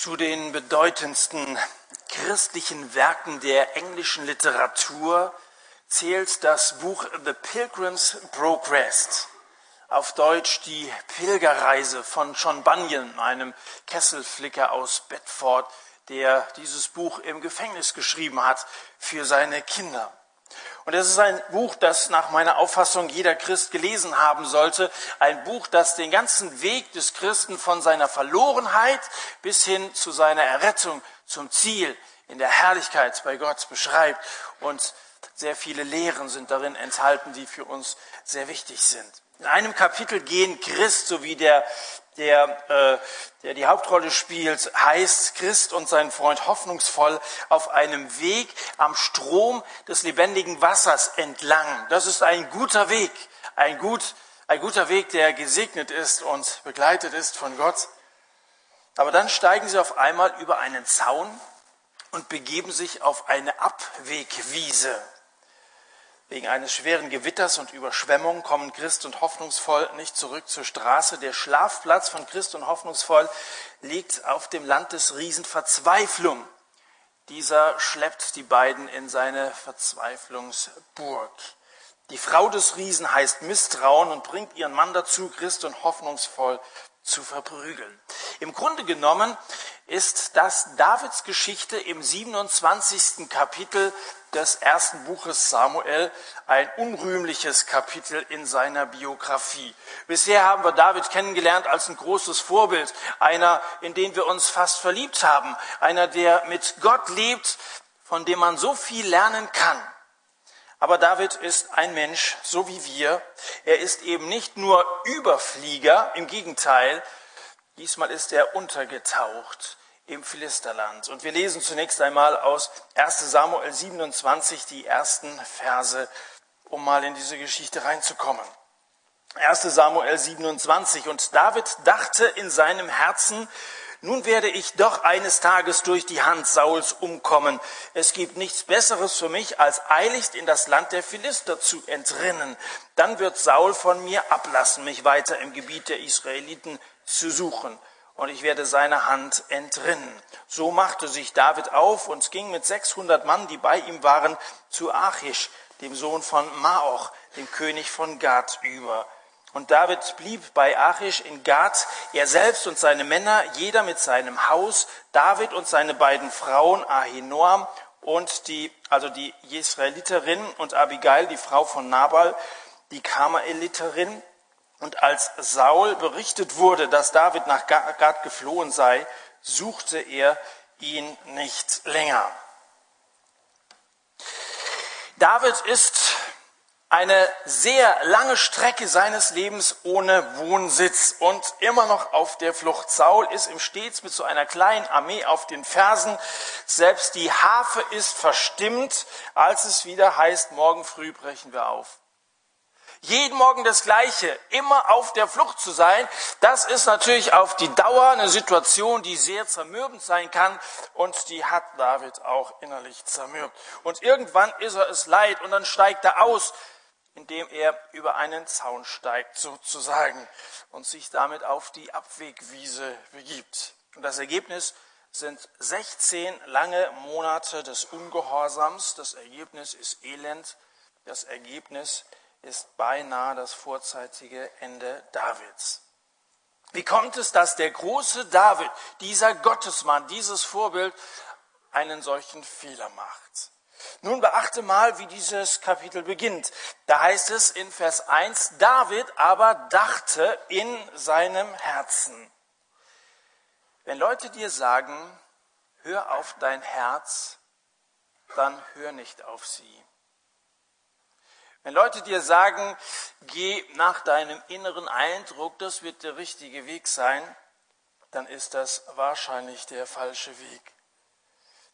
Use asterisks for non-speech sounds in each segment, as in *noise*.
Zu den bedeutendsten christlichen Werken der englischen Literatur zählt das Buch The Pilgrim's Progress, auf Deutsch die Pilgerreise von John Bunyan, einem Kesselflicker aus Bedford, der dieses Buch im Gefängnis geschrieben hat für seine Kinder. Und es ist ein Buch, das nach meiner Auffassung jeder Christ gelesen haben sollte. Ein Buch, das den ganzen Weg des Christen von seiner Verlorenheit bis hin zu seiner Errettung zum Ziel in der Herrlichkeit bei Gott beschreibt. Und sehr viele Lehren sind darin enthalten, die für uns sehr wichtig sind. In einem Kapitel gehen Christ sowie der der, äh, der die Hauptrolle spielt, heißt Christ und sein Freund hoffnungsvoll auf einem Weg am Strom des lebendigen Wassers entlang. Das ist ein guter Weg, ein, gut, ein guter Weg, der gesegnet ist und begleitet ist von Gott. Aber dann steigen sie auf einmal über einen Zaun und begeben sich auf eine Abwegwiese. Wegen eines schweren Gewitters und Überschwemmungen kommen Christ und Hoffnungsvoll nicht zurück zur Straße. Der Schlafplatz von Christ und Hoffnungsvoll liegt auf dem Land des Riesen Verzweiflung. Dieser schleppt die beiden in seine Verzweiflungsburg. Die Frau des Riesen heißt Misstrauen und bringt ihren Mann dazu, Christ und hoffnungsvoll zu verprügeln. Im Grunde genommen ist das Davids Geschichte im 27. Kapitel des ersten Buches Samuel ein unrühmliches Kapitel in seiner Biografie. Bisher haben wir David kennengelernt als ein großes Vorbild, einer, in den wir uns fast verliebt haben, einer, der mit Gott lebt, von dem man so viel lernen kann. Aber David ist ein Mensch, so wie wir. Er ist eben nicht nur Überflieger, im Gegenteil, diesmal ist er untergetaucht im Philisterland. Und wir lesen zunächst einmal aus 1 Samuel 27 die ersten Verse, um mal in diese Geschichte reinzukommen. 1 Samuel 27. Und David dachte in seinem Herzen, nun werde ich doch eines Tages durch die Hand Sauls umkommen. Es gibt nichts Besseres für mich, als eiligst in das Land der Philister zu entrinnen. Dann wird Saul von mir ablassen, mich weiter im Gebiet der Israeliten zu suchen. Und ich werde seine Hand entrinnen. So machte sich David auf und ging mit 600 Mann, die bei ihm waren, zu Achish, dem Sohn von Maoch, dem König von Gad, über. Und David blieb bei Achish in Gad, er selbst und seine Männer, jeder mit seinem Haus, David und seine beiden Frauen, Ahinoam und die, also die Jesraeliterin und Abigail, die Frau von Nabal, die Karmeliterin. Und als Saul berichtet wurde, dass David nach Gad geflohen sei, suchte er ihn nicht länger. David ist eine sehr lange Strecke seines Lebens ohne Wohnsitz und immer noch auf der Flucht. Saul ist ihm stets mit so einer kleinen Armee auf den Fersen. Selbst die Harfe ist verstimmt, als es wieder heißt, morgen früh brechen wir auf. Jeden Morgen das Gleiche, immer auf der Flucht zu sein, das ist natürlich auf die Dauer eine Situation, die sehr zermürbend sein kann und die hat David auch innerlich zermürbt. Und irgendwann ist er es leid und dann steigt er aus indem er über einen Zaun steigt sozusagen und sich damit auf die Abwegwiese begibt. Und das Ergebnis sind 16 lange Monate des Ungehorsams. Das Ergebnis ist Elend. Das Ergebnis ist beinahe das vorzeitige Ende Davids. Wie kommt es, dass der große David, dieser Gottesmann, dieses Vorbild, einen solchen Fehler macht? Nun beachte mal, wie dieses Kapitel beginnt. Da heißt es in Vers 1, David aber dachte in seinem Herzen. Wenn Leute dir sagen, hör auf dein Herz, dann hör nicht auf sie. Wenn Leute dir sagen, geh nach deinem inneren Eindruck, das wird der richtige Weg sein, dann ist das wahrscheinlich der falsche Weg.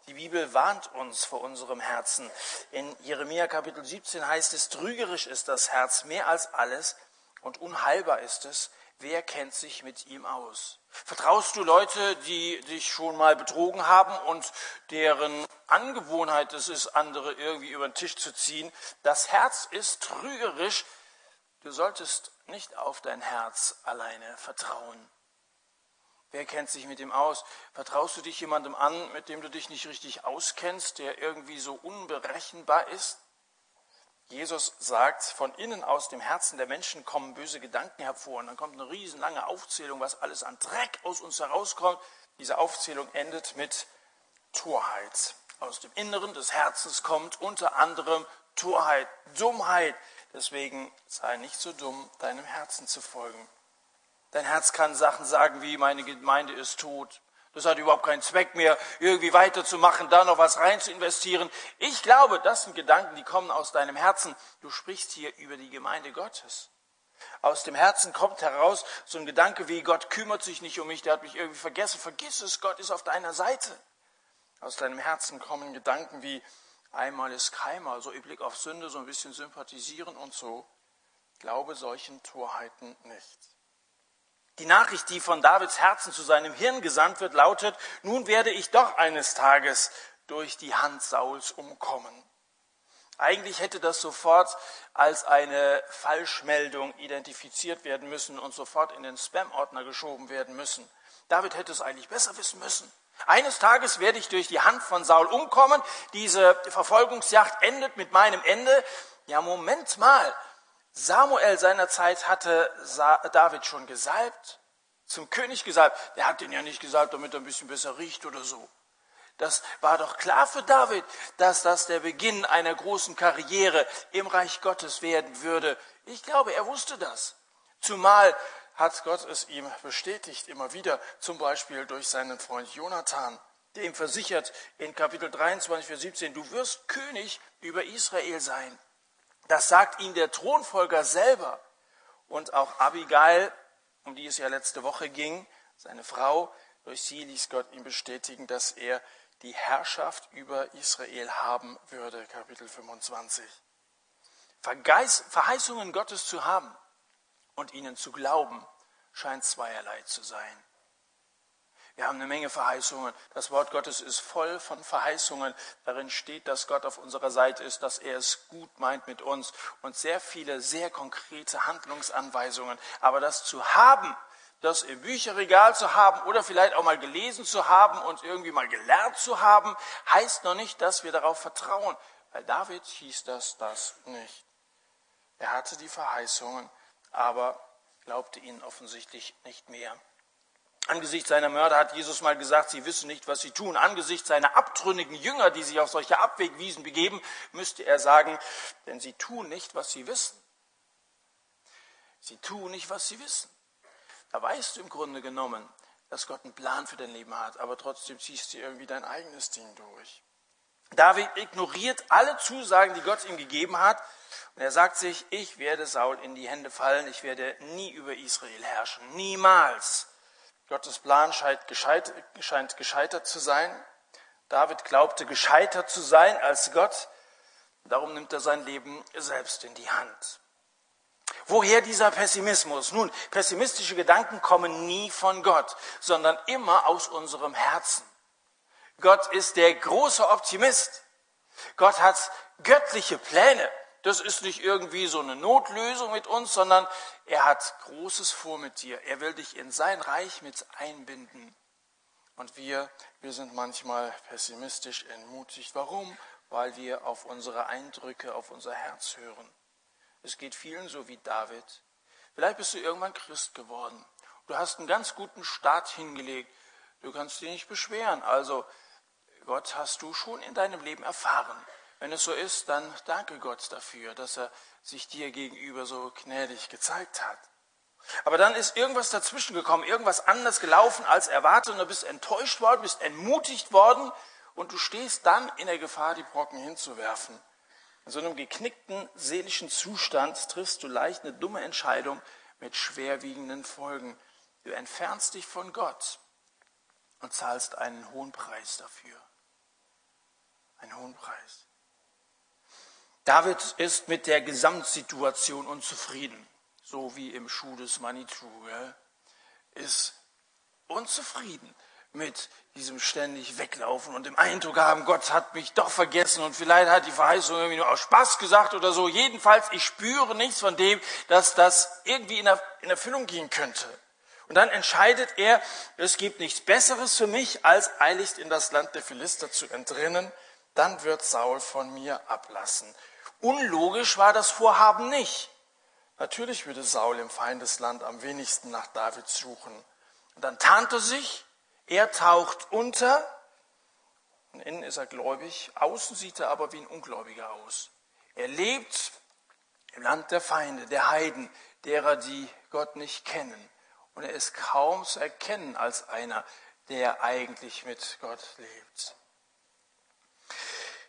Die Bibel warnt uns vor unserem Herzen. In Jeremia Kapitel 17 heißt es, trügerisch ist das Herz mehr als alles und unheilbar ist es. Wer kennt sich mit ihm aus? Vertraust du Leute, die dich schon mal betrogen haben und deren Angewohnheit es ist, andere irgendwie über den Tisch zu ziehen? Das Herz ist trügerisch. Du solltest nicht auf dein Herz alleine vertrauen. Wer kennt sich mit ihm aus? Vertraust du dich jemandem an, mit dem du dich nicht richtig auskennst, der irgendwie so unberechenbar ist? Jesus sagt, von innen aus dem Herzen der Menschen kommen böse Gedanken hervor. Und dann kommt eine riesenlange Aufzählung, was alles an Dreck aus uns herauskommt. Diese Aufzählung endet mit Torheit. Aus dem Inneren des Herzens kommt unter anderem Torheit, Dummheit. Deswegen sei nicht so dumm, deinem Herzen zu folgen. Dein Herz kann Sachen sagen wie, meine Gemeinde ist tot. Das hat überhaupt keinen Zweck mehr, irgendwie weiterzumachen, da noch was rein zu investieren. Ich glaube, das sind Gedanken, die kommen aus deinem Herzen. Du sprichst hier über die Gemeinde Gottes. Aus dem Herzen kommt heraus so ein Gedanke wie, Gott kümmert sich nicht um mich, der hat mich irgendwie vergessen. Vergiss es, Gott ist auf deiner Seite. Aus deinem Herzen kommen Gedanken wie, einmal ist keimer, so im Blick auf Sünde, so ein bisschen sympathisieren und so. Glaube solchen Torheiten nicht. Die Nachricht, die von Davids Herzen zu seinem Hirn gesandt wird, lautet, nun werde ich doch eines Tages durch die Hand Sauls umkommen. Eigentlich hätte das sofort als eine Falschmeldung identifiziert werden müssen und sofort in den Spam-Ordner geschoben werden müssen. David hätte es eigentlich besser wissen müssen. Eines Tages werde ich durch die Hand von Saul umkommen. Diese Verfolgungsjagd endet mit meinem Ende. Ja, Moment mal. Samuel seinerzeit hatte David schon gesalbt, zum König gesalbt. Der hat den ja nicht gesalbt, damit er ein bisschen besser riecht oder so. Das war doch klar für David, dass das der Beginn einer großen Karriere im Reich Gottes werden würde. Ich glaube, er wusste das. Zumal hat Gott es ihm bestätigt, immer wieder, zum Beispiel durch seinen Freund Jonathan, der ihm versichert in Kapitel 23, Vers 17, du wirst König über Israel sein. Das sagt ihm der Thronfolger selber. Und auch Abigail, um die es ja letzte Woche ging, seine Frau, durch sie ließ Gott ihm bestätigen, dass er die Herrschaft über Israel haben würde. Kapitel 25. Verheißungen Gottes zu haben und ihnen zu glauben, scheint zweierlei zu sein. Wir haben eine Menge Verheißungen. Das Wort Gottes ist voll von Verheißungen. Darin steht, dass Gott auf unserer Seite ist, dass er es gut meint mit uns und sehr viele, sehr konkrete Handlungsanweisungen. Aber das zu haben, das im Bücherregal zu haben oder vielleicht auch mal gelesen zu haben und irgendwie mal gelernt zu haben, heißt noch nicht, dass wir darauf vertrauen. Bei David hieß das das nicht. Er hatte die Verheißungen, aber glaubte ihnen offensichtlich nicht mehr. Angesichts seiner Mörder hat Jesus mal gesagt, sie wissen nicht, was sie tun. Angesichts seiner abtrünnigen Jünger, die sich auf solche Abwegwiesen begeben, müsste er sagen, denn sie tun nicht, was sie wissen. Sie tun nicht, was sie wissen. Da weißt du im Grunde genommen, dass Gott einen Plan für dein Leben hat, aber trotzdem ziehst du irgendwie dein eigenes Ding durch. David ignoriert alle Zusagen, die Gott ihm gegeben hat, und er sagt sich, ich werde Saul in die Hände fallen, ich werde nie über Israel herrschen, niemals. Gottes Plan scheint, gescheit, scheint gescheitert zu sein. David glaubte gescheitert zu sein als Gott. Darum nimmt er sein Leben selbst in die Hand. Woher dieser Pessimismus? Nun, pessimistische Gedanken kommen nie von Gott, sondern immer aus unserem Herzen. Gott ist der große Optimist. Gott hat göttliche Pläne. Das ist nicht irgendwie so eine Notlösung mit uns, sondern er hat Großes vor mit dir. Er will dich in sein Reich mit einbinden. Und wir, wir sind manchmal pessimistisch entmutigt. Warum? Weil wir auf unsere Eindrücke, auf unser Herz hören. Es geht vielen so wie David. Vielleicht bist du irgendwann Christ geworden. Du hast einen ganz guten Start hingelegt. Du kannst dich nicht beschweren. Also Gott hast du schon in deinem Leben erfahren. Wenn es so ist, dann danke Gott dafür, dass er sich dir gegenüber so gnädig gezeigt hat. Aber dann ist irgendwas dazwischen gekommen, irgendwas anders gelaufen als erwartet und du bist enttäuscht worden, bist entmutigt worden und du stehst dann in der Gefahr, die Brocken hinzuwerfen. In so einem geknickten seelischen Zustand triffst du leicht eine dumme Entscheidung mit schwerwiegenden Folgen. Du entfernst dich von Gott und zahlst einen hohen Preis dafür. Einen hohen Preis. David ist mit der Gesamtsituation unzufrieden, so wie im Schuh des Manitou. Ist unzufrieden mit diesem ständig Weglaufen und dem Eindruck haben, Gott hat mich doch vergessen und vielleicht hat die Verheißung irgendwie nur aus Spaß gesagt oder so. Jedenfalls, ich spüre nichts von dem, dass das irgendwie in, Erfüllung gehen könnte. Und dann entscheidet er, es gibt nichts Besseres für mich, als eiligst in das Land der Philister zu entrinnen. Dann wird Saul von mir ablassen. Unlogisch war das Vorhaben nicht. Natürlich würde Saul im Feindesland am wenigsten nach David suchen. Und dann tarnt er sich, er taucht unter, und innen ist er gläubig, außen sieht er aber wie ein Ungläubiger aus. Er lebt im Land der Feinde, der Heiden, derer, die Gott nicht kennen. Und er ist kaum zu erkennen als einer, der eigentlich mit Gott lebt.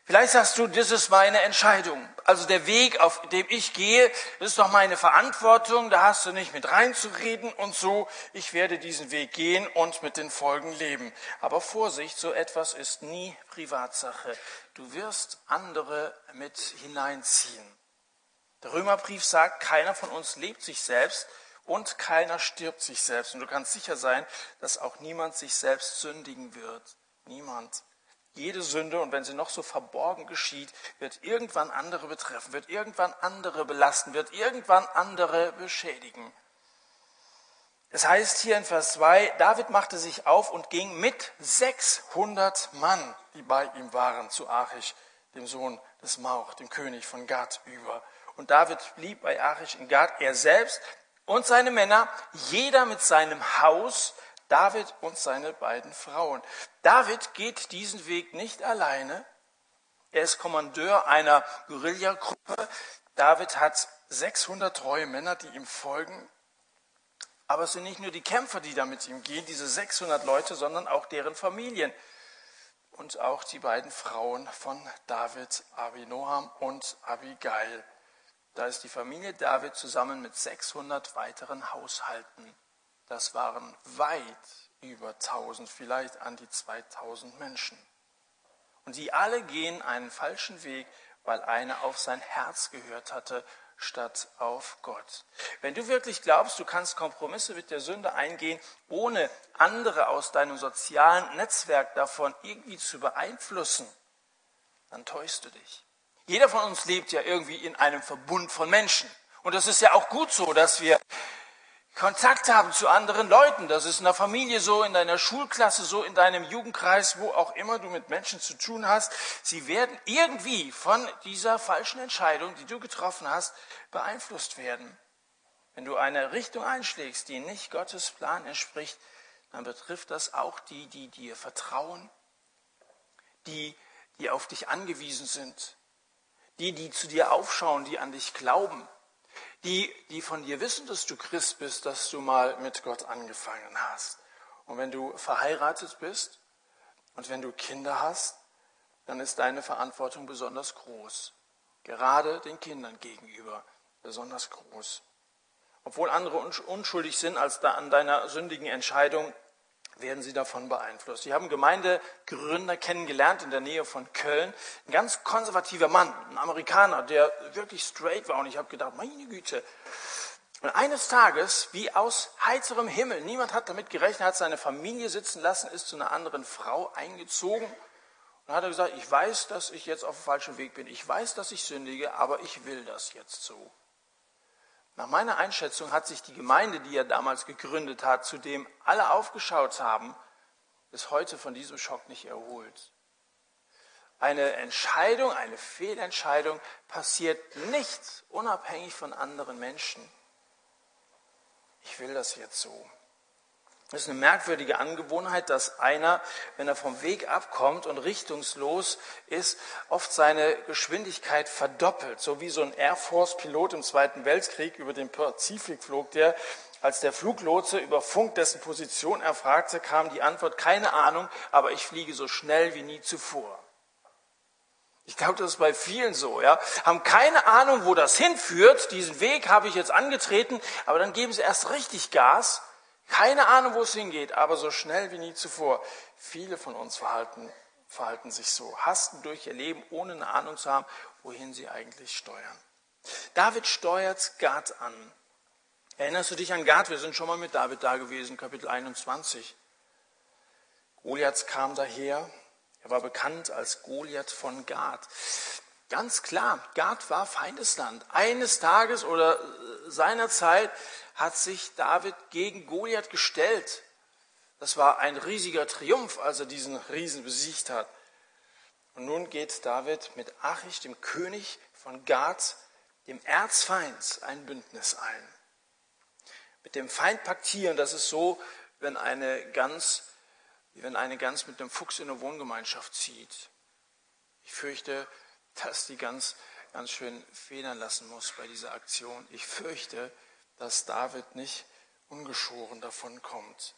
Vielleicht sagst du, das ist meine Entscheidung. Also der Weg, auf dem ich gehe, ist doch meine Verantwortung, da hast du nicht mit reinzureden und so, ich werde diesen Weg gehen und mit den Folgen leben. Aber Vorsicht, so etwas ist nie Privatsache. Du wirst andere mit hineinziehen. Der Römerbrief sagt, keiner von uns lebt sich selbst und keiner stirbt sich selbst. Und du kannst sicher sein, dass auch niemand sich selbst sündigen wird. Niemand. Jede Sünde, und wenn sie noch so verborgen geschieht, wird irgendwann andere betreffen, wird irgendwann andere belasten, wird irgendwann andere beschädigen. Es heißt hier in Vers 2, David machte sich auf und ging mit 600 Mann, die bei ihm waren, zu Achish, dem Sohn des Mauch, dem König von Gad, über. Und David blieb bei Achish in Gad, er selbst und seine Männer, jeder mit seinem Haus, David und seine beiden Frauen. David geht diesen Weg nicht alleine. Er ist Kommandeur einer Guerillagruppe. David hat 600 treue Männer, die ihm folgen. Aber es sind nicht nur die Kämpfer, die da mit ihm gehen, diese 600 Leute, sondern auch deren Familien. Und auch die beiden Frauen von David, Abinoam und Abigail. Da ist die Familie David zusammen mit 600 weiteren Haushalten. Das waren weit über 1000, vielleicht an die 2000 Menschen. Und die alle gehen einen falschen Weg, weil einer auf sein Herz gehört hatte, statt auf Gott. Wenn du wirklich glaubst, du kannst Kompromisse mit der Sünde eingehen, ohne andere aus deinem sozialen Netzwerk davon irgendwie zu beeinflussen, dann täuschst du dich. Jeder von uns lebt ja irgendwie in einem Verbund von Menschen. Und es ist ja auch gut so, dass wir Kontakt haben zu anderen Leuten. Das ist in der Familie so, in deiner Schulklasse so, in deinem Jugendkreis, wo auch immer du mit Menschen zu tun hast. Sie werden irgendwie von dieser falschen Entscheidung, die du getroffen hast, beeinflusst werden. Wenn du eine Richtung einschlägst, die nicht Gottes Plan entspricht, dann betrifft das auch die, die dir vertrauen, die, die auf dich angewiesen sind, die, die zu dir aufschauen, die an dich glauben die, die von dir wissen, dass du Christ bist, dass du mal mit Gott angefangen hast. Und wenn du verheiratet bist und wenn du Kinder hast, dann ist deine Verantwortung besonders groß. Gerade den Kindern gegenüber besonders groß. Obwohl andere unschuldig sind als da an deiner sündigen Entscheidung, werden sie davon beeinflusst. Sie haben Gemeindegründer kennengelernt in der Nähe von Köln. Ein ganz konservativer Mann, ein Amerikaner, der wirklich straight war. Und ich habe gedacht, meine Güte. Und eines Tages, wie aus heiterem Himmel, niemand hat damit gerechnet, hat seine Familie sitzen lassen, ist zu einer anderen Frau eingezogen und hat gesagt, ich weiß, dass ich jetzt auf dem falschen Weg bin. Ich weiß, dass ich sündige, aber ich will das jetzt so. Nach meiner Einschätzung hat sich die Gemeinde, die er damals gegründet hat, zu dem alle aufgeschaut haben, bis heute von diesem Schock nicht erholt. Eine Entscheidung, eine Fehlentscheidung passiert nicht unabhängig von anderen Menschen. Ich will das jetzt so. Es ist eine merkwürdige Angewohnheit, dass einer, wenn er vom Weg abkommt und richtungslos ist, oft seine Geschwindigkeit verdoppelt. So wie so ein Air Force-Pilot im Zweiten Weltkrieg über den Pazifik flog, der als der Fluglotse über Funk dessen Position erfragte, kam die Antwort, keine Ahnung, aber ich fliege so schnell wie nie zuvor. Ich glaube, das ist bei vielen so, ja. Haben keine Ahnung, wo das hinführt. Diesen Weg habe ich jetzt angetreten, aber dann geben sie erst richtig Gas keine Ahnung, wo es hingeht, aber so schnell wie nie zuvor. Viele von uns verhalten, verhalten sich so, hasten durch ihr Leben, ohne eine Ahnung zu haben, wohin sie eigentlich steuern. David steuert Gad an. Erinnerst du dich an Gad? Wir sind schon mal mit David da gewesen, Kapitel 21. Goliath kam daher. Er war bekannt als Goliath von Gad. Ganz klar, Gad war Feindesland. Eines Tages oder seiner Zeit hat sich David gegen Goliath gestellt. Das war ein riesiger Triumph, als er diesen Riesen besiegt hat. Und nun geht David mit Achich, dem König von Gad, dem Erzfeind, ein Bündnis ein. Mit dem Feind paktieren, das ist so, wenn eine Gans, wenn eine Gans mit einem Fuchs in eine Wohngemeinschaft zieht. Ich fürchte, dass die Gans ganz schön federn lassen muss bei dieser Aktion. Ich fürchte, dass David nicht ungeschoren davon kommt.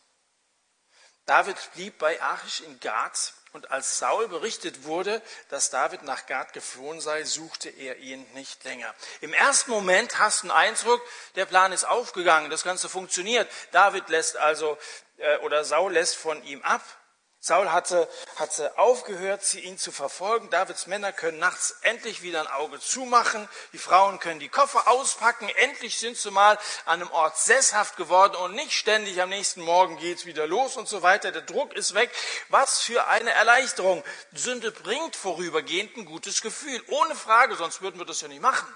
David blieb bei Achish in Gad und als Saul berichtet wurde, dass David nach Gad geflohen sei, suchte er ihn nicht länger. Im ersten Moment hast du einen Eindruck, der Plan ist aufgegangen, das Ganze funktioniert. David lässt also, äh, oder Saul lässt von ihm ab. Saul hatte, hatte aufgehört, sie ihn zu verfolgen. Davids Männer können nachts endlich wieder ein Auge zumachen. Die Frauen können die Koffer auspacken. Endlich sind sie mal an einem Ort sesshaft geworden und nicht ständig am nächsten Morgen geht's wieder los und so weiter. Der Druck ist weg. Was für eine Erleichterung. Sünde bringt vorübergehend ein gutes Gefühl. Ohne Frage, sonst würden wir das ja nicht machen.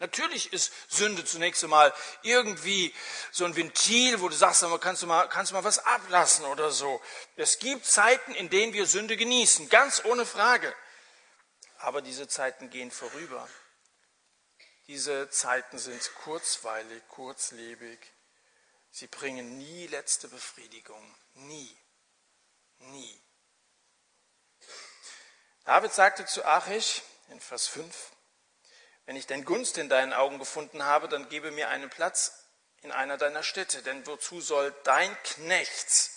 Natürlich ist Sünde zunächst einmal irgendwie so ein Ventil, wo du sagst, kannst du mal, kannst du mal was ablassen oder so. Es gibt Zeiten, in denen wir Sünde genießen, ganz ohne Frage. Aber diese Zeiten gehen vorüber. Diese Zeiten sind kurzweilig, kurzlebig. Sie bringen nie letzte Befriedigung. Nie. Nie. David sagte zu Achish in Vers 5, wenn ich denn Gunst in deinen Augen gefunden habe, dann gebe mir einen Platz in einer deiner Städte. Denn wozu soll dein Knecht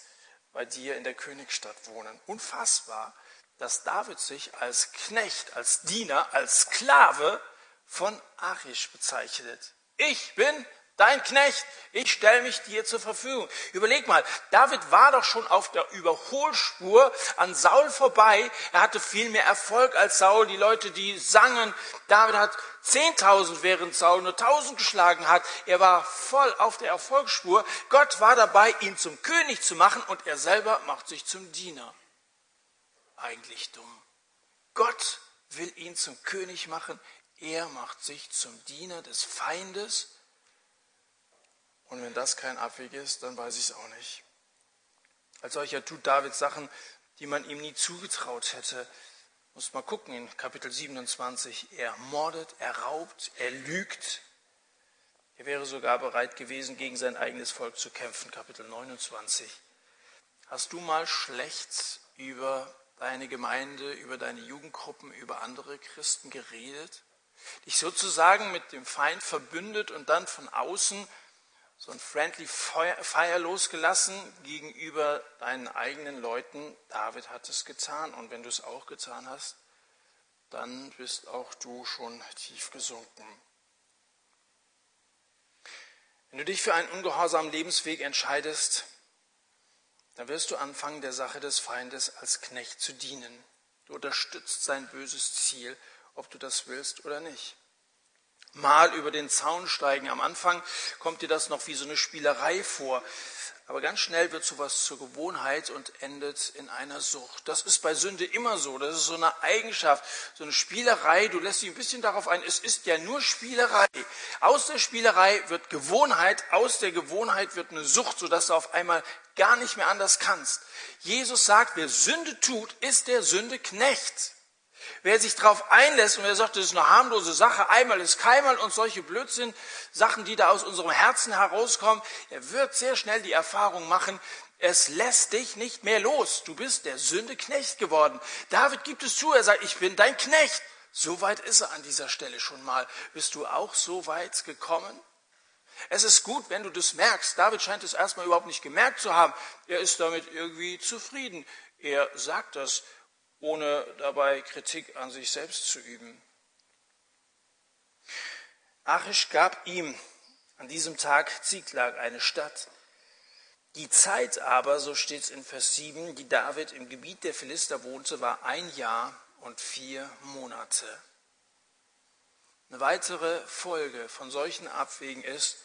bei dir in der Königsstadt wohnen? Unfassbar, dass David sich als Knecht, als Diener, als Sklave von Achish bezeichnet. Ich bin dein Knecht, ich stelle mich dir zur Verfügung. Überleg mal, David war doch schon auf der Überholspur an Saul vorbei. Er hatte viel mehr Erfolg als Saul. Die Leute, die sangen, David hat 10.000, während Saul nur 1.000 geschlagen hat. Er war voll auf der Erfolgsspur. Gott war dabei, ihn zum König zu machen und er selber macht sich zum Diener. Eigentlich dumm. Gott will ihn zum König machen. Er macht sich zum Diener des Feindes und wenn das kein Abweg ist, dann weiß ich es auch nicht. Als solcher tut David Sachen, die man ihm nie zugetraut hätte. Muss mal gucken in Kapitel 27. Er mordet, er raubt, er lügt. Er wäre sogar bereit gewesen, gegen sein eigenes Volk zu kämpfen. Kapitel 29. Hast du mal schlecht über deine Gemeinde, über deine Jugendgruppen, über andere Christen geredet? Dich sozusagen mit dem Feind verbündet und dann von außen so ein friendly Fire losgelassen gegenüber deinen eigenen Leuten. David hat es getan und wenn du es auch getan hast, dann bist auch du schon tief gesunken. Wenn du dich für einen ungehorsamen Lebensweg entscheidest, dann wirst du anfangen, der Sache des Feindes als Knecht zu dienen. Du unterstützt sein böses Ziel, ob du das willst oder nicht mal über den Zaun steigen. Am Anfang kommt dir das noch wie so eine Spielerei vor. Aber ganz schnell wird sowas zur Gewohnheit und endet in einer Sucht. Das ist bei Sünde immer so. Das ist so eine Eigenschaft, so eine Spielerei. Du lässt dich ein bisschen darauf ein. Es ist ja nur Spielerei. Aus der Spielerei wird Gewohnheit. Aus der Gewohnheit wird eine Sucht, sodass du auf einmal gar nicht mehr anders kannst. Jesus sagt, wer Sünde tut, ist der Sünde Knecht. Wer sich darauf einlässt und wer sagt, das ist eine harmlose Sache, einmal ist keinmal und solche Blödsinn, Sachen, die da aus unserem Herzen herauskommen, er wird sehr schnell die Erfahrung machen, es lässt dich nicht mehr los. Du bist der Sünde Knecht geworden. David gibt es zu, er sagt, ich bin dein Knecht. So weit ist er an dieser Stelle schon mal. Bist du auch so weit gekommen? Es ist gut, wenn du das merkst. David scheint es erstmal überhaupt nicht gemerkt zu haben. Er ist damit irgendwie zufrieden. Er sagt das ohne dabei Kritik an sich selbst zu üben. Achish gab ihm an diesem Tag Ziklag, eine Stadt. Die Zeit aber, so steht es in Vers 7, die David im Gebiet der Philister wohnte, war ein Jahr und vier Monate. Eine weitere Folge von solchen Abwägen ist,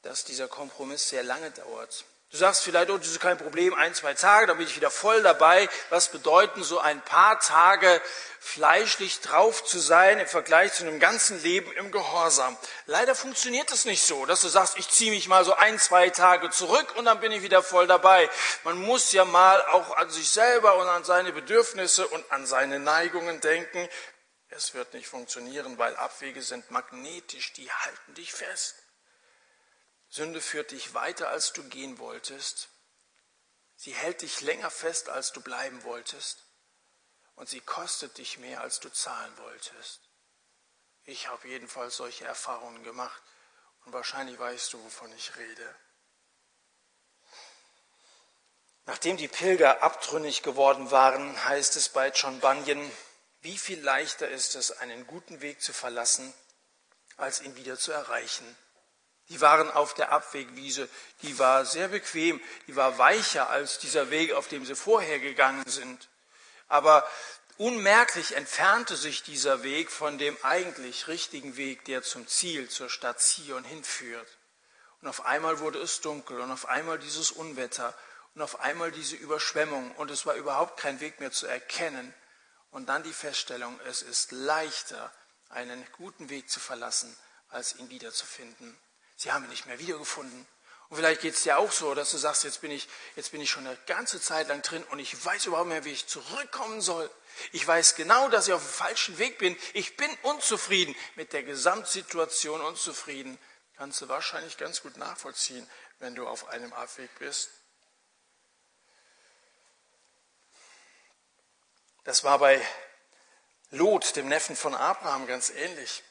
dass dieser Kompromiss sehr lange dauert Du sagst vielleicht, oh, das ist kein Problem, ein, zwei Tage, dann bin ich wieder voll dabei. Was bedeuten so ein paar Tage fleischlich drauf zu sein im Vergleich zu einem ganzen Leben im Gehorsam? Leider funktioniert es nicht so, dass du sagst, ich ziehe mich mal so ein, zwei Tage zurück und dann bin ich wieder voll dabei. Man muss ja mal auch an sich selber und an seine Bedürfnisse und an seine Neigungen denken. Es wird nicht funktionieren, weil Abwege sind magnetisch, die halten dich fest. Sünde führt dich weiter, als du gehen wolltest. Sie hält dich länger fest, als du bleiben wolltest. Und sie kostet dich mehr, als du zahlen wolltest. Ich habe jedenfalls solche Erfahrungen gemacht und wahrscheinlich weißt du, wovon ich rede. Nachdem die Pilger abtrünnig geworden waren, heißt es bei John Bunyan, wie viel leichter ist es, einen guten Weg zu verlassen, als ihn wieder zu erreichen. Die waren auf der Abwegwiese, die war sehr bequem, die war weicher als dieser Weg, auf dem sie vorher gegangen sind. Aber unmerklich entfernte sich dieser Weg von dem eigentlich richtigen Weg, der zum Ziel, zur Stadt Zion hinführt. Und auf einmal wurde es dunkel und auf einmal dieses Unwetter und auf einmal diese Überschwemmung und es war überhaupt kein Weg mehr zu erkennen. Und dann die Feststellung, es ist leichter, einen guten Weg zu verlassen, als ihn wiederzufinden. Sie haben ihn nicht mehr wiedergefunden. Und vielleicht geht es dir auch so, dass du sagst, jetzt bin, ich, jetzt bin ich schon eine ganze Zeit lang drin und ich weiß überhaupt nicht mehr, wie ich zurückkommen soll. Ich weiß genau, dass ich auf dem falschen Weg bin. Ich bin unzufrieden mit der Gesamtsituation, unzufrieden. Kannst du wahrscheinlich ganz gut nachvollziehen, wenn du auf einem Abweg bist. Das war bei Lot, dem Neffen von Abraham, ganz ähnlich.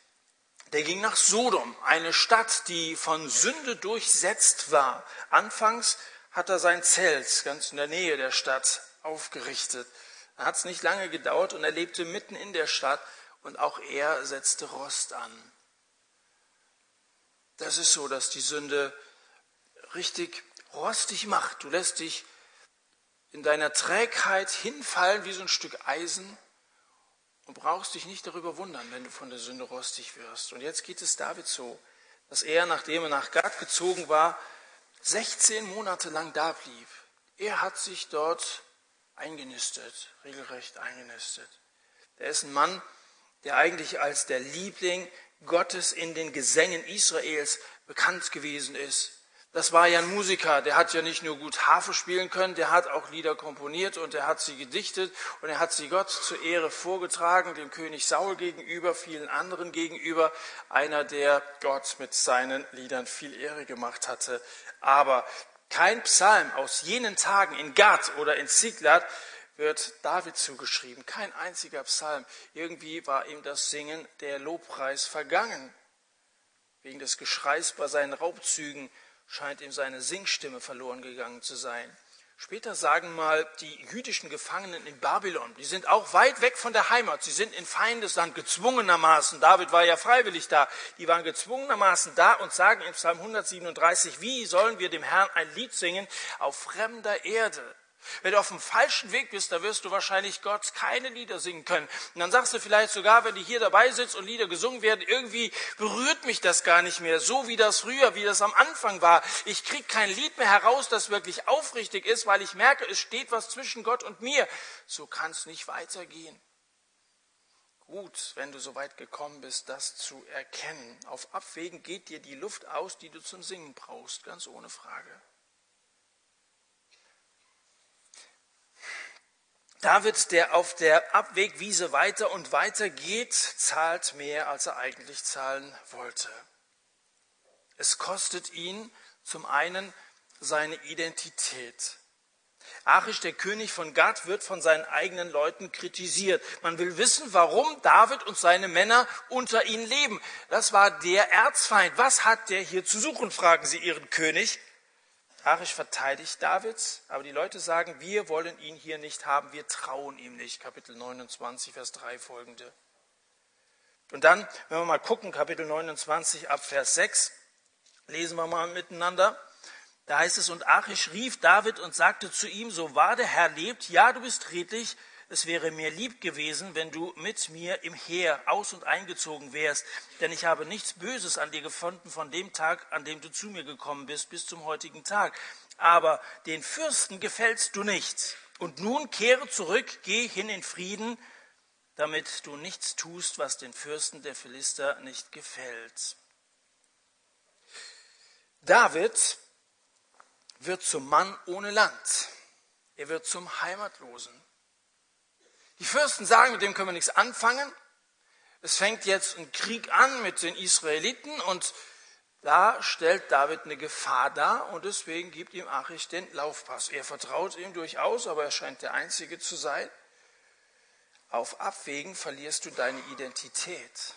Der ging nach Sodom, eine Stadt, die von Sünde durchsetzt war. Anfangs hat er sein Zelt ganz in der Nähe der Stadt aufgerichtet. Da hat es nicht lange gedauert und er lebte mitten in der Stadt und auch er setzte Rost an. Das ist so, dass die Sünde richtig rostig macht. Du lässt dich in deiner Trägheit hinfallen wie so ein Stück Eisen und brauchst dich nicht darüber wundern, wenn du von der Sünde rostig wirst. Und jetzt geht es David so, dass er, nachdem er nach Gad gezogen war, 16 Monate lang da blieb. Er hat sich dort eingenistet, regelrecht eingenistet. Er ist ein Mann, der eigentlich als der Liebling Gottes in den Gesängen Israels bekannt gewesen ist. Das war ja ein Musiker, der hat ja nicht nur gut Harfe spielen können, der hat auch Lieder komponiert und er hat sie gedichtet und er hat sie Gott zur Ehre vorgetragen, dem König Saul gegenüber, vielen anderen gegenüber, einer, der Gott mit seinen Liedern viel Ehre gemacht hatte. Aber kein Psalm aus jenen Tagen in Gad oder in Ziklat wird David zugeschrieben. Kein einziger Psalm. Irgendwie war ihm das Singen der Lobpreis vergangen. Wegen des Geschreis bei seinen Raubzügen scheint ihm seine Singstimme verloren gegangen zu sein. Später sagen mal die jüdischen Gefangenen in Babylon, die sind auch weit weg von der Heimat, sie sind in Feindesland gezwungenermaßen, David war ja freiwillig da, die waren gezwungenermaßen da und sagen in Psalm 137, wie sollen wir dem Herrn ein Lied singen auf fremder Erde? Wenn du auf dem falschen Weg bist, da wirst du wahrscheinlich Gott keine Lieder singen können. Und dann sagst du vielleicht sogar, wenn du hier dabei sitzt und Lieder gesungen werden, irgendwie berührt mich das gar nicht mehr, so wie das früher, wie das am Anfang war. Ich krieg kein Lied mehr heraus, das wirklich aufrichtig ist, weil ich merke, es steht was zwischen Gott und mir. So kann es nicht weitergehen. Gut, wenn du so weit gekommen bist, das zu erkennen. Auf Abwägen geht dir die Luft aus, die du zum Singen brauchst, ganz ohne Frage. David, der auf der Abwegwiese weiter und weiter geht, zahlt mehr, als er eigentlich zahlen wollte. Es kostet ihn zum einen seine Identität. Achish, der König von Gad, wird von seinen eigenen Leuten kritisiert. Man will wissen, warum David und seine Männer unter ihnen leben. Das war der Erzfeind. Was hat der hier zu suchen, fragen sie ihren König. Arisch verteidigt Davids, aber die Leute sagen, wir wollen ihn hier nicht haben, wir trauen ihm nicht. Kapitel 29, Vers 3 folgende. Und dann, wenn wir mal gucken, Kapitel 29 ab Vers 6, lesen wir mal miteinander. Da heißt es, und Achish rief David und sagte zu ihm, so wahr der Herr lebt, ja, du bist redlich, es wäre mir lieb gewesen, wenn du mit mir im Heer aus und eingezogen wärst, denn ich habe nichts Böses an dir gefunden von dem Tag, an dem du zu mir gekommen bist, bis zum heutigen Tag. aber den Fürsten gefällst du nicht. Und nun kehre zurück, geh hin in Frieden, damit du nichts tust, was den Fürsten der Philister nicht gefällt. David wird zum Mann ohne Land. Er wird zum Heimatlosen. Die Fürsten sagen, mit dem können wir nichts anfangen. Es fängt jetzt ein Krieg an mit den Israeliten und da stellt David eine Gefahr dar und deswegen gibt ihm Achich den Laufpass. Er vertraut ihm durchaus, aber er scheint der Einzige zu sein. Auf Abwägen verlierst du deine Identität.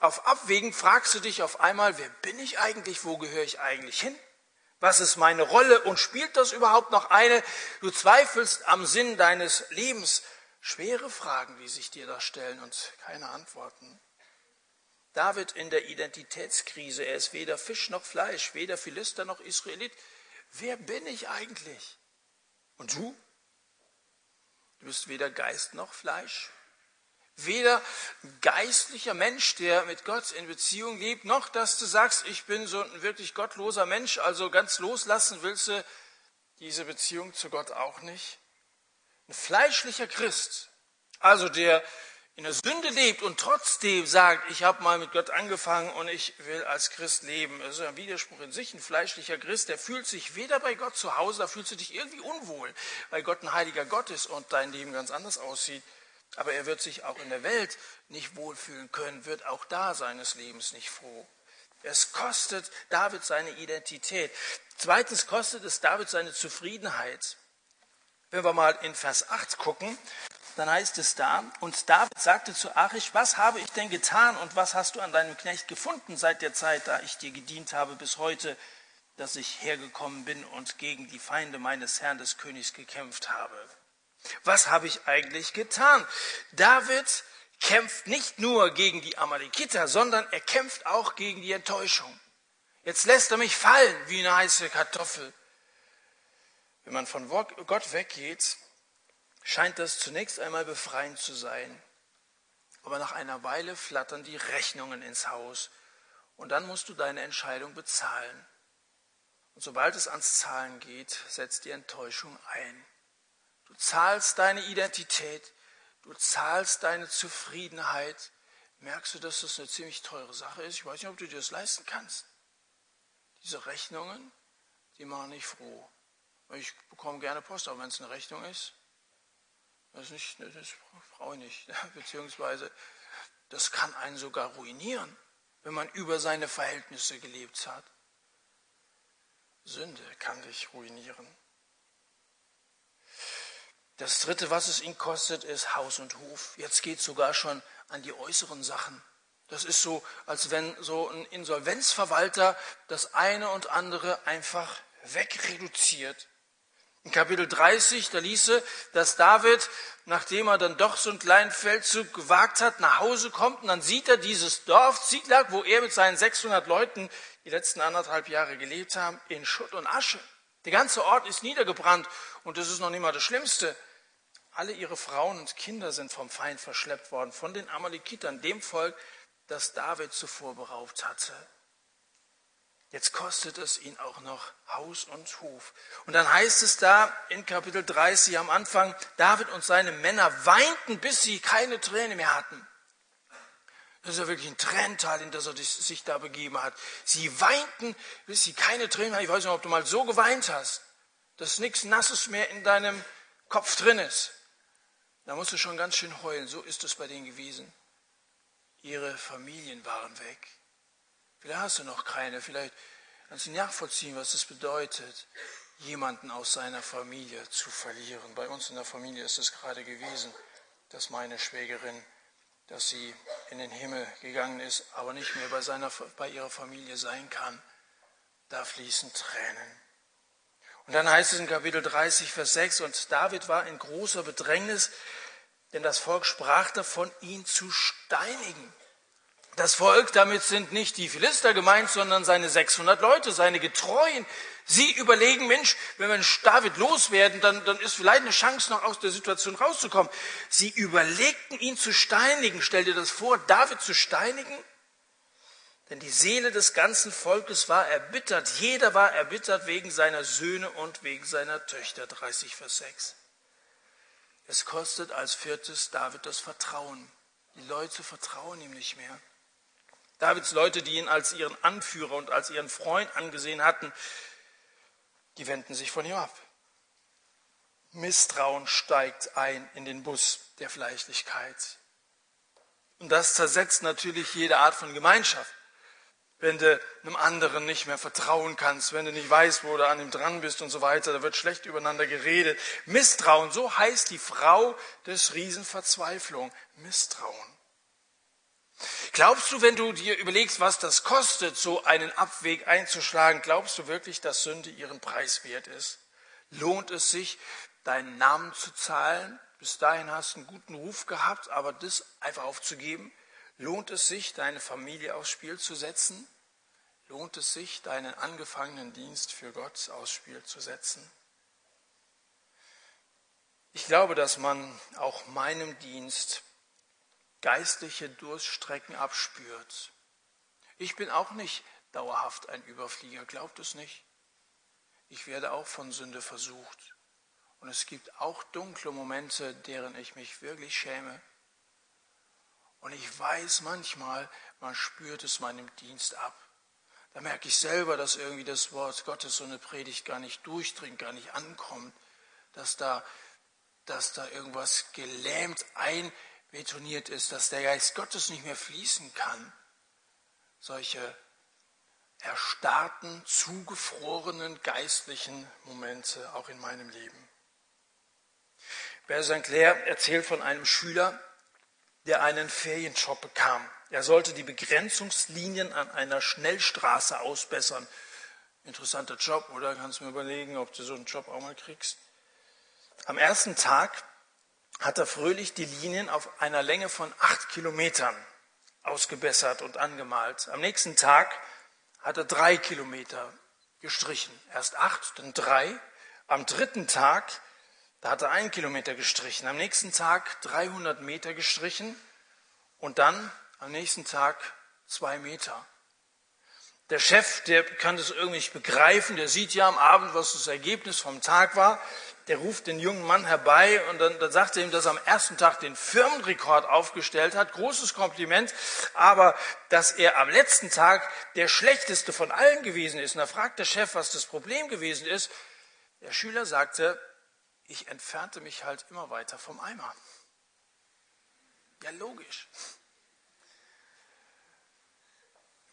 Auf Abwägen fragst du dich auf einmal, wer bin ich eigentlich, wo gehöre ich eigentlich hin? Was ist meine Rolle und spielt das überhaupt noch eine? Du zweifelst am Sinn deines Lebens. Schwere Fragen, die sich dir da stellen und keine Antworten. David in der Identitätskrise. Er ist weder Fisch noch Fleisch, weder Philister noch Israelit. Wer bin ich eigentlich? Und du? Du bist weder Geist noch Fleisch. Weder geistlicher Mensch, der mit Gott in Beziehung lebt, noch dass du sagst, ich bin so ein wirklich gottloser Mensch, also ganz loslassen willst du diese Beziehung zu Gott auch nicht. Ein fleischlicher Christ, also der in der Sünde lebt und trotzdem sagt, ich habe mal mit Gott angefangen und ich will als Christ leben. Das ist ein Widerspruch in sich. Ein fleischlicher Christ, der fühlt sich weder bei Gott zu Hause, da fühlst du dich irgendwie unwohl, weil Gott ein heiliger Gott ist und dein Leben ganz anders aussieht. Aber er wird sich auch in der Welt nicht wohlfühlen können, wird auch da seines Lebens nicht froh. Es kostet David seine Identität. Zweitens kostet es David seine Zufriedenheit. Wenn wir mal in Vers 8 gucken, dann heißt es da, und David sagte zu Achish, was habe ich denn getan und was hast du an deinem Knecht gefunden seit der Zeit, da ich dir gedient habe bis heute, dass ich hergekommen bin und gegen die Feinde meines Herrn des Königs gekämpft habe? Was habe ich eigentlich getan? David kämpft nicht nur gegen die Amalekiter, sondern er kämpft auch gegen die Enttäuschung. Jetzt lässt er mich fallen wie eine heiße Kartoffel. Wenn man von Gott weggeht, scheint das zunächst einmal befreiend zu sein. Aber nach einer Weile flattern die Rechnungen ins Haus und dann musst du deine Entscheidung bezahlen. Und sobald es ans Zahlen geht, setzt die Enttäuschung ein. Du zahlst deine Identität, du zahlst deine Zufriedenheit. Merkst du, dass das eine ziemlich teure Sache ist? Ich weiß nicht, ob du dir das leisten kannst. Diese Rechnungen, die machen nicht froh. Ich bekomme gerne Post, aber wenn es eine Rechnung ist, das, nicht, das brauche ich nicht. *laughs* Beziehungsweise, das kann einen sogar ruinieren, wenn man über seine Verhältnisse gelebt hat. Sünde kann dich ruinieren. Das dritte, was es ihn kostet, ist Haus und Hof. Jetzt geht es sogar schon an die äußeren Sachen. Das ist so, als wenn so ein Insolvenzverwalter das eine und andere einfach wegreduziert. In Kapitel 30, da ließe, dass David, nachdem er dann doch so einen kleinen Feldzug gewagt hat, nach Hause kommt und dann sieht er dieses Dorf Ziklag, wo er mit seinen 600 Leuten die letzten anderthalb Jahre gelebt haben, in Schutt und Asche. Der ganze Ort ist niedergebrannt und das ist noch nicht mal das Schlimmste. Alle ihre Frauen und Kinder sind vom Feind verschleppt worden, von den Amalekitern, dem Volk, das David zuvor beraubt hatte. Jetzt kostet es ihn auch noch Haus und Hof. Und dann heißt es da in Kapitel 30 am Anfang, David und seine Männer weinten, bis sie keine Träne mehr hatten. Das ist ja wirklich ein Tränental, in das er sich da begeben hat. Sie weinten, bis sie keine Tränen hatten. Ich weiß nicht, ob du mal so geweint hast, dass nichts Nasses mehr in deinem Kopf drin ist. Da musst du schon ganz schön heulen. So ist es bei denen gewesen. Ihre Familien waren weg. Vielleicht hast du noch keine, vielleicht kannst du nachvollziehen, was es bedeutet, jemanden aus seiner Familie zu verlieren. Bei uns in der Familie ist es gerade gewesen, dass meine Schwägerin, dass sie in den Himmel gegangen ist, aber nicht mehr bei, seiner, bei ihrer Familie sein kann. Da fließen Tränen. Und dann heißt es in Kapitel 30, Vers 6, und David war in großer Bedrängnis, denn das Volk sprach davon, ihn zu steinigen. Das Volk, damit sind nicht die Philister gemeint, sondern seine 600 Leute, seine Getreuen. Sie überlegen, Mensch, wenn wir David loswerden, dann, dann ist vielleicht eine Chance, noch aus der Situation rauszukommen. Sie überlegten, ihn zu steinigen. Stell dir das vor, David zu steinigen? Denn die Seele des ganzen Volkes war erbittert. Jeder war erbittert wegen seiner Söhne und wegen seiner Töchter. 30 Vers 6. Es kostet als viertes David das Vertrauen. Die Leute vertrauen ihm nicht mehr. Davids Leute, die ihn als ihren Anführer und als ihren Freund angesehen hatten, die wenden sich von ihm ab. Misstrauen steigt ein in den Bus der Fleischlichkeit. Und das zersetzt natürlich jede Art von Gemeinschaft. Wenn du einem anderen nicht mehr vertrauen kannst, wenn du nicht weißt, wo du an ihm dran bist und so weiter, da wird schlecht übereinander geredet. Misstrauen, so heißt die Frau des Riesen Verzweiflung. Misstrauen. Glaubst du, wenn du dir überlegst, was das kostet, so einen Abweg einzuschlagen, glaubst du wirklich, dass Sünde ihren Preis wert ist? Lohnt es sich, deinen Namen zu zahlen? Bis dahin hast du einen guten Ruf gehabt, aber das einfach aufzugeben? Lohnt es sich, deine Familie aufs Spiel zu setzen? Lohnt es sich, deinen angefangenen Dienst für Gott aufs Spiel zu setzen? Ich glaube, dass man auch meinem Dienst geistliche Durststrecken abspürt. Ich bin auch nicht dauerhaft ein Überflieger, glaubt es nicht. Ich werde auch von Sünde versucht. Und es gibt auch dunkle Momente, deren ich mich wirklich schäme. Und ich weiß manchmal, man spürt es meinem Dienst ab. Da merke ich selber, dass irgendwie das Wort Gottes so eine Predigt gar nicht durchdringt, gar nicht ankommt, dass da, dass da irgendwas gelähmt ein betoniert ist, dass der Geist Gottes nicht mehr fließen kann. Solche erstarrten, zugefrorenen geistlichen Momente auch in meinem Leben. Bert St. Clair erzählt von einem Schüler, der einen Ferienjob bekam. Er sollte die Begrenzungslinien an einer Schnellstraße ausbessern. Interessanter Job, oder? Kannst du mir überlegen, ob du so einen Job auch mal kriegst. Am ersten Tag hat er fröhlich die Linien auf einer Länge von acht Kilometern ausgebessert und angemalt. Am nächsten Tag hat er drei Kilometer gestrichen. Erst acht, dann drei. Am dritten Tag, da hat er einen Kilometer gestrichen. Am nächsten Tag 300 Meter gestrichen und dann am nächsten Tag zwei Meter. Der Chef, der kann das irgendwie nicht begreifen, der sieht ja am Abend, was das Ergebnis vom Tag war der ruft den jungen Mann herbei und dann, dann sagt er ihm, dass er am ersten Tag den Firmenrekord aufgestellt hat. Großes Kompliment. Aber dass er am letzten Tag der schlechteste von allen gewesen ist. Und da fragt der Chef, was das Problem gewesen ist. Der Schüler sagte, ich entfernte mich halt immer weiter vom Eimer. Ja, logisch.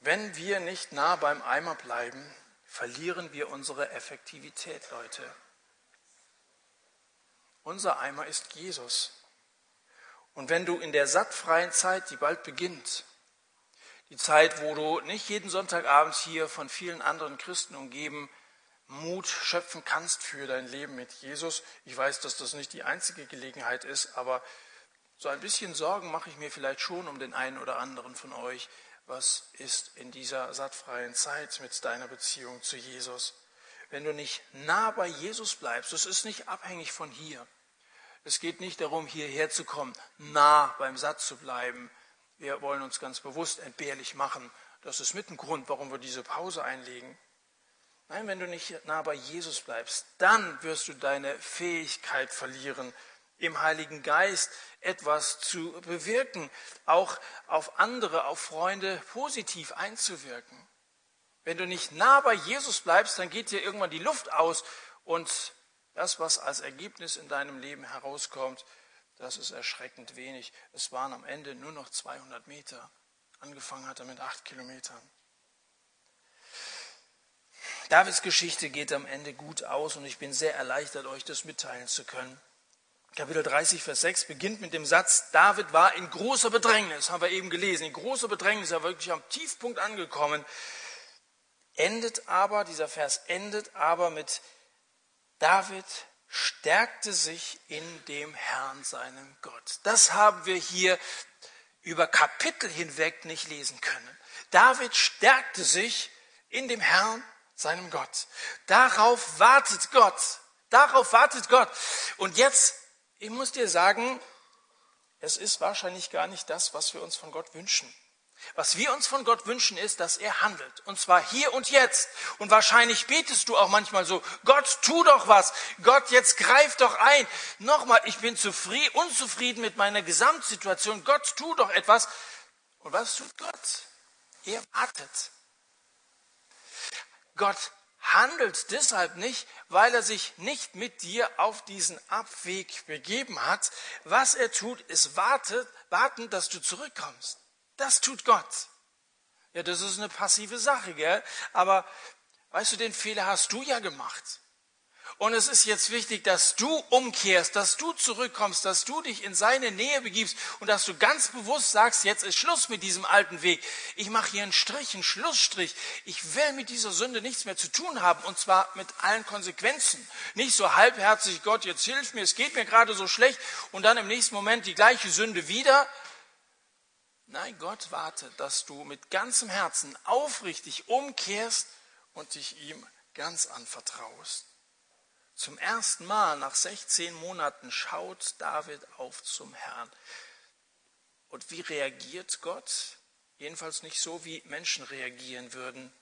Wenn wir nicht nah beim Eimer bleiben, verlieren wir unsere Effektivität, Leute. Unser Eimer ist Jesus. Und wenn du in der sattfreien Zeit, die bald beginnt, die Zeit, wo du nicht jeden Sonntagabend hier von vielen anderen Christen umgeben Mut schöpfen kannst für dein Leben mit Jesus. Ich weiß, dass das nicht die einzige Gelegenheit ist, aber so ein bisschen Sorgen mache ich mir vielleicht schon um den einen oder anderen von euch. Was ist in dieser sattfreien Zeit mit deiner Beziehung zu Jesus? Wenn du nicht nah bei Jesus bleibst, das ist nicht abhängig von hier. Es geht nicht darum, hierher zu kommen, nah beim Satz zu bleiben. Wir wollen uns ganz bewusst entbehrlich machen. Das ist mit ein Grund, warum wir diese Pause einlegen. Nein, wenn du nicht nah bei Jesus bleibst, dann wirst du deine Fähigkeit verlieren, im Heiligen Geist etwas zu bewirken, auch auf andere, auf Freunde positiv einzuwirken. Wenn du nicht nah bei Jesus bleibst, dann geht dir irgendwann die Luft aus und das, was als Ergebnis in deinem Leben herauskommt, das ist erschreckend wenig. Es waren am Ende nur noch 200 Meter. Angefangen hat er mit acht Kilometern. Davids Geschichte geht am Ende gut aus und ich bin sehr erleichtert, euch das mitteilen zu können. Kapitel 30, Vers 6 beginnt mit dem Satz, David war in großer Bedrängnis, haben wir eben gelesen, in großer Bedrängnis, er war wirklich am Tiefpunkt angekommen endet aber, dieser Vers endet aber mit David stärkte sich in dem Herrn, seinem Gott. Das haben wir hier über Kapitel hinweg nicht lesen können. David stärkte sich in dem Herrn, seinem Gott. Darauf wartet Gott. Darauf wartet Gott. Und jetzt, ich muss dir sagen, es ist wahrscheinlich gar nicht das, was wir uns von Gott wünschen. Was wir uns von Gott wünschen, ist, dass er handelt. Und zwar hier und jetzt. Und wahrscheinlich betest du auch manchmal so, Gott, tu doch was. Gott, jetzt greif doch ein. Nochmal, ich bin zufrieden, unzufrieden mit meiner Gesamtsituation. Gott, tu doch etwas. Und was tut Gott? Er wartet. Gott handelt deshalb nicht, weil er sich nicht mit dir auf diesen Abweg begeben hat. Was er tut, ist wartet, warten, dass du zurückkommst. Das tut Gott. Ja, das ist eine passive Sache, gell? Aber weißt du, den Fehler hast du ja gemacht. Und es ist jetzt wichtig, dass du umkehrst, dass du zurückkommst, dass du dich in seine Nähe begibst und dass du ganz bewusst sagst, jetzt ist Schluss mit diesem alten Weg. Ich mache hier einen Strich, einen Schlussstrich. Ich will mit dieser Sünde nichts mehr zu tun haben und zwar mit allen Konsequenzen. Nicht so halbherzig, Gott, jetzt hilf mir, es geht mir gerade so schlecht und dann im nächsten Moment die gleiche Sünde wieder. Nein, Gott wartet, dass du mit ganzem Herzen aufrichtig umkehrst und dich ihm ganz anvertraust. Zum ersten Mal nach 16 Monaten schaut David auf zum Herrn. Und wie reagiert Gott? Jedenfalls nicht so, wie Menschen reagieren würden.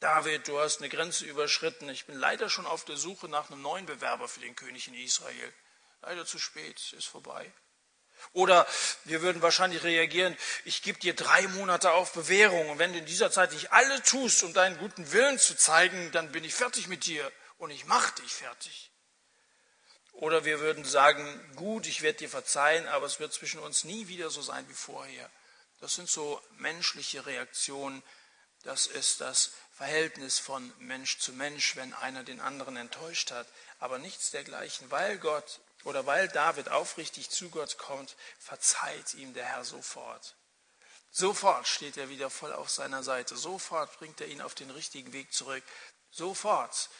David, du hast eine Grenze überschritten. Ich bin leider schon auf der Suche nach einem neuen Bewerber für den König in Israel. Leider zu spät, ist vorbei. Oder wir würden wahrscheinlich reagieren, ich gebe dir drei Monate auf Bewährung und wenn du in dieser Zeit nicht alle tust, um deinen guten Willen zu zeigen, dann bin ich fertig mit dir und ich mache dich fertig. Oder wir würden sagen, gut, ich werde dir verzeihen, aber es wird zwischen uns nie wieder so sein wie vorher. Das sind so menschliche Reaktionen. Das ist das Verhältnis von Mensch zu Mensch, wenn einer den anderen enttäuscht hat. Aber nichts dergleichen, weil Gott oder weil David aufrichtig zu Gott kommt, verzeiht ihm der Herr sofort. Sofort steht er wieder voll auf seiner Seite. Sofort bringt er ihn auf den richtigen Weg zurück. Sofort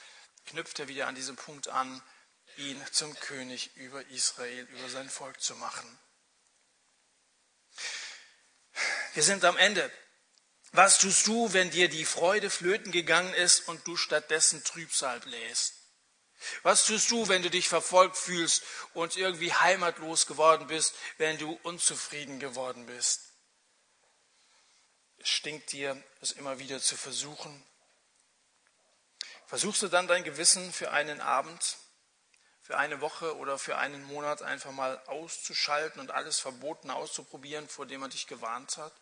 knüpft er wieder an diesem Punkt an, ihn zum König über Israel, über sein Volk zu machen. Wir sind am Ende. Was tust du, wenn dir die Freude flöten gegangen ist und du stattdessen Trübsal bläst? Was tust du, wenn du dich verfolgt fühlst und irgendwie heimatlos geworden bist, wenn du unzufrieden geworden bist? Es stinkt dir, es immer wieder zu versuchen, Versuchst du dann dein Gewissen für einen Abend, für eine Woche oder für einen Monat einfach mal auszuschalten und alles Verboten auszuprobieren, vor dem man dich gewarnt hat?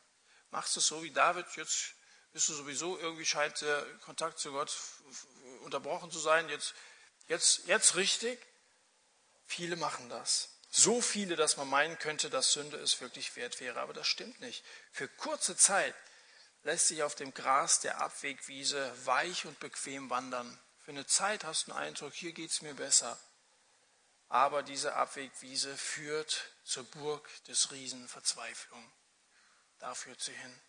Machst du es so wie David, jetzt bist du sowieso, irgendwie scheint der Kontakt zu Gott unterbrochen zu sein, jetzt, jetzt, jetzt richtig? Viele machen das. So viele, dass man meinen könnte, dass Sünde es wirklich wert wäre. Aber das stimmt nicht. Für kurze Zeit lässt sich auf dem Gras der Abwegwiese weich und bequem wandern. Für eine Zeit hast du den Eindruck, hier geht es mir besser. Aber diese Abwegwiese führt zur Burg des Riesen Verzweiflung. Da führt sie hin.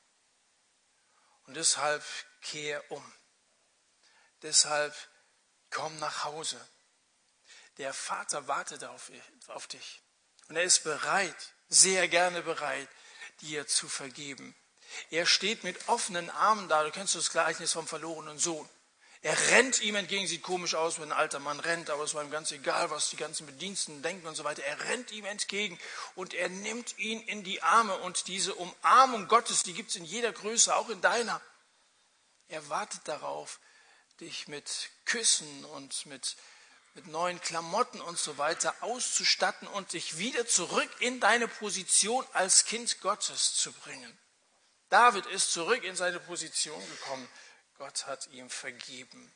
Und deshalb kehr um. Deshalb komm nach Hause. Der Vater wartet auf, auf dich. Und er ist bereit, sehr gerne bereit, dir zu vergeben. Er steht mit offenen Armen da. Du kennst das Gleichnis vom verlorenen Sohn. Er rennt ihm entgegen, sieht komisch aus, wenn ein alter Mann rennt, aber es war ihm ganz egal, was die ganzen Bediensten denken und so weiter. Er rennt ihm entgegen und er nimmt ihn in die Arme und diese Umarmung Gottes, die gibt es in jeder Größe, auch in deiner. Er wartet darauf, dich mit Küssen und mit, mit neuen Klamotten und so weiter auszustatten und dich wieder zurück in deine Position als Kind Gottes zu bringen. David ist zurück in seine Position gekommen. Gott hat ihm vergeben.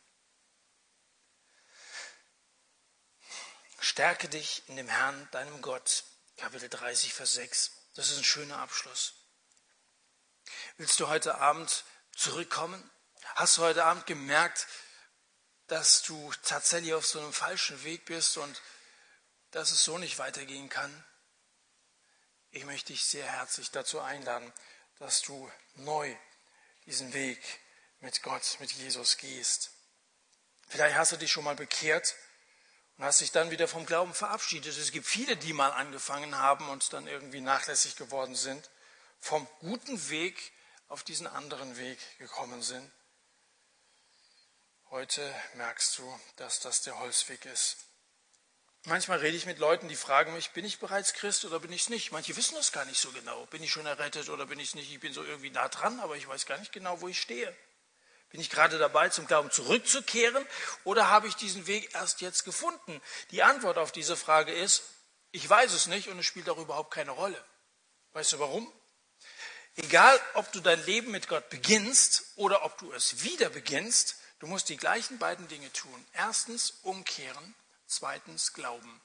Stärke dich in dem Herrn, deinem Gott. Kapitel 30, Vers 6. Das ist ein schöner Abschluss. Willst du heute Abend zurückkommen? Hast du heute Abend gemerkt, dass du tatsächlich auf so einem falschen Weg bist und dass es so nicht weitergehen kann? Ich möchte dich sehr herzlich dazu einladen, dass du neu diesen Weg mit Gott, mit Jesus gehst. Vielleicht hast du dich schon mal bekehrt und hast dich dann wieder vom Glauben verabschiedet. Es gibt viele, die mal angefangen haben und dann irgendwie nachlässig geworden sind, vom guten Weg auf diesen anderen Weg gekommen sind. Heute merkst du, dass das der Holzweg ist. Manchmal rede ich mit Leuten, die fragen mich, bin ich bereits Christ oder bin ich es nicht? Manche wissen das gar nicht so genau. Bin ich schon errettet oder bin ich es nicht? Ich bin so irgendwie nah dran, aber ich weiß gar nicht genau, wo ich stehe. Bin ich gerade dabei, zum Glauben zurückzukehren oder habe ich diesen Weg erst jetzt gefunden? Die Antwort auf diese Frage ist, ich weiß es nicht und es spielt auch überhaupt keine Rolle. Weißt du warum? Egal, ob du dein Leben mit Gott beginnst oder ob du es wieder beginnst, du musst die gleichen beiden Dinge tun. Erstens umkehren Zweitens Glauben.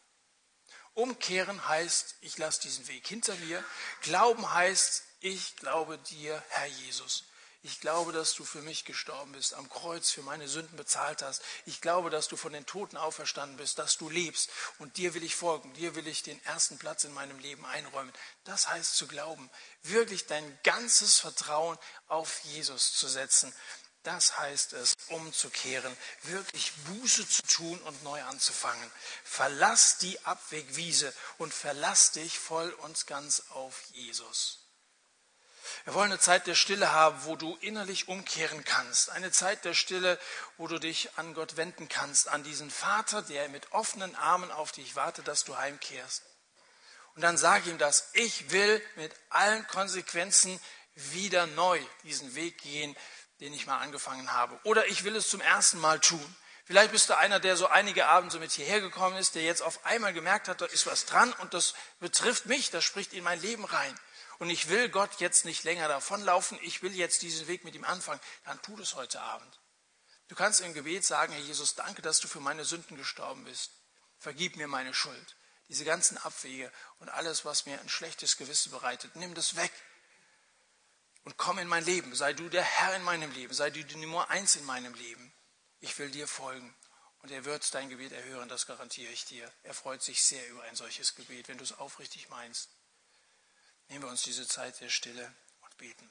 Umkehren heißt, ich lasse diesen Weg hinter mir. Glauben heißt, ich glaube dir, Herr Jesus. Ich glaube, dass du für mich gestorben bist, am Kreuz für meine Sünden bezahlt hast. Ich glaube, dass du von den Toten auferstanden bist, dass du lebst. Und dir will ich folgen. Dir will ich den ersten Platz in meinem Leben einräumen. Das heißt zu glauben, wirklich dein ganzes Vertrauen auf Jesus zu setzen. Das heißt es, umzukehren, wirklich Buße zu tun und neu anzufangen. Verlass die Abwegwiese und verlass dich voll und ganz auf Jesus. Wir wollen eine Zeit der Stille haben, wo du innerlich umkehren kannst. Eine Zeit der Stille, wo du dich an Gott wenden kannst, an diesen Vater, der mit offenen Armen auf dich wartet, dass du heimkehrst. Und dann sag ihm das, ich will mit allen Konsequenzen wieder neu diesen Weg gehen, den ich mal angefangen habe. Oder ich will es zum ersten Mal tun. Vielleicht bist du einer, der so einige Abende so mit hierher gekommen ist, der jetzt auf einmal gemerkt hat, da ist was dran und das betrifft mich, das spricht in mein Leben rein. Und ich will Gott jetzt nicht länger davonlaufen, ich will jetzt diesen Weg mit ihm anfangen. Dann tu das heute Abend. Du kannst im Gebet sagen, Herr Jesus, danke, dass du für meine Sünden gestorben bist. Vergib mir meine Schuld. Diese ganzen Abwege und alles, was mir ein schlechtes Gewissen bereitet, nimm das weg und komm in mein Leben. Sei du der Herr in meinem Leben. Sei du die Nummer eins in meinem Leben. Ich will dir folgen. Und er wird dein Gebet erhören, das garantiere ich dir. Er freut sich sehr über ein solches Gebet, wenn du es aufrichtig meinst. Nehmen wir uns diese Zeit der Stille und beten.